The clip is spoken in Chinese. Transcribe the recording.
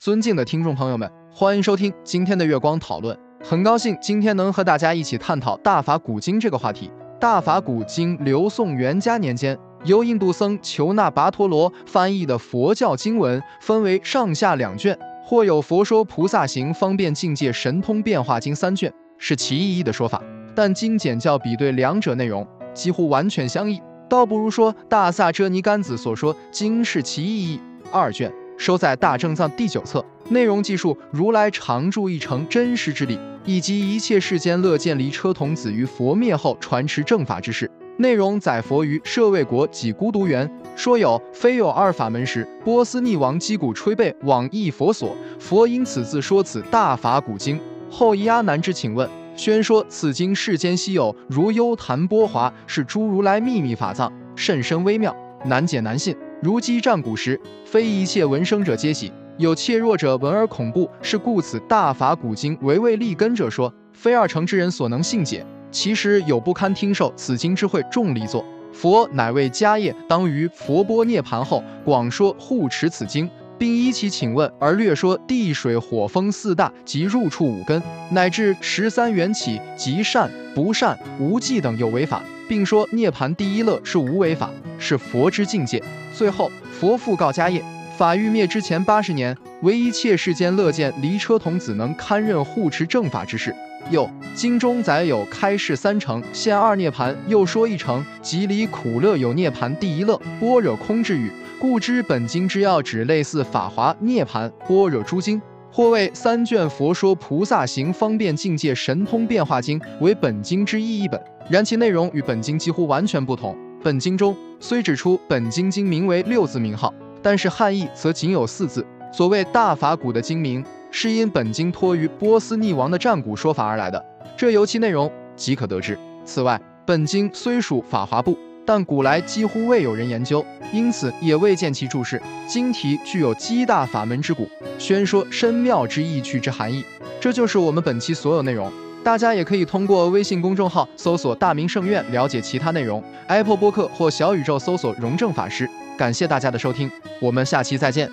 尊敬的听众朋友们，欢迎收听今天的月光讨论。很高兴今天能和大家一起探讨大法古经这个话题。大法古经刘宋元嘉年间，由印度僧求那跋陀罗翻译的佛教经文，分为上下两卷，或有《佛说菩萨行方便境界神通变化经》三卷，是其一义的说法。但经简教比对两者内容，几乎完全相异，倒不如说大萨遮尼干子所说经是其一义。二卷收在大正藏第九册，内容记述如来常住一成真实之理，以及一切世间乐见离车童子于佛灭后传持正法之事。内容载佛于舍卫国几孤独园，说有非有二法门时，波斯匿王击鼓吹背往诣佛所，佛因此自说此大法古经。后一阿难之请问，宣说此经世间稀有，如幽檀波华，是诸如来秘密法藏，甚深微妙，难解难信。如击战鼓时，非一切闻声者皆喜，有怯弱者闻而恐怖，是故此大法古经唯为立根者说，非二成之人所能信解。其实有不堪听受此经之会众力作，佛乃为迦叶，当于佛波涅盘后广说护持此经，并依其请问而略说地水火风四大及入处五根，乃至十三缘起及善不善无忌等有为法。并说涅盘第一乐是无为法，是佛之境界。最后，佛复告迦叶：法欲灭之前八十年，唯一切世间乐见离车童子能堪任护持正法之事。又经中载有开示三成，现二涅盘，又说一成，即离苦乐有涅盘第一乐，般若空之语。故知本经之要旨类似法华涅盘般若诸经，或谓三卷佛说菩萨行方便境界神通变化经为本经之一一本。然其内容与本经几乎完全不同。本经中虽指出本经经名为六字名号，但是汉译则仅有四字。所谓大法古的经名，是因本经托于波斯匿王的战鼓说法而来的，这由其内容即可得知。此外，本经虽属法华部，但古来几乎未有人研究，因此也未见其注释。经题具有极大法门之古，宣说深妙之意趣之含义。这就是我们本期所有内容。大家也可以通过微信公众号搜索“大明圣院”了解其他内容，Apple 播客或小宇宙搜索“荣正法师”。感谢大家的收听，我们下期再见。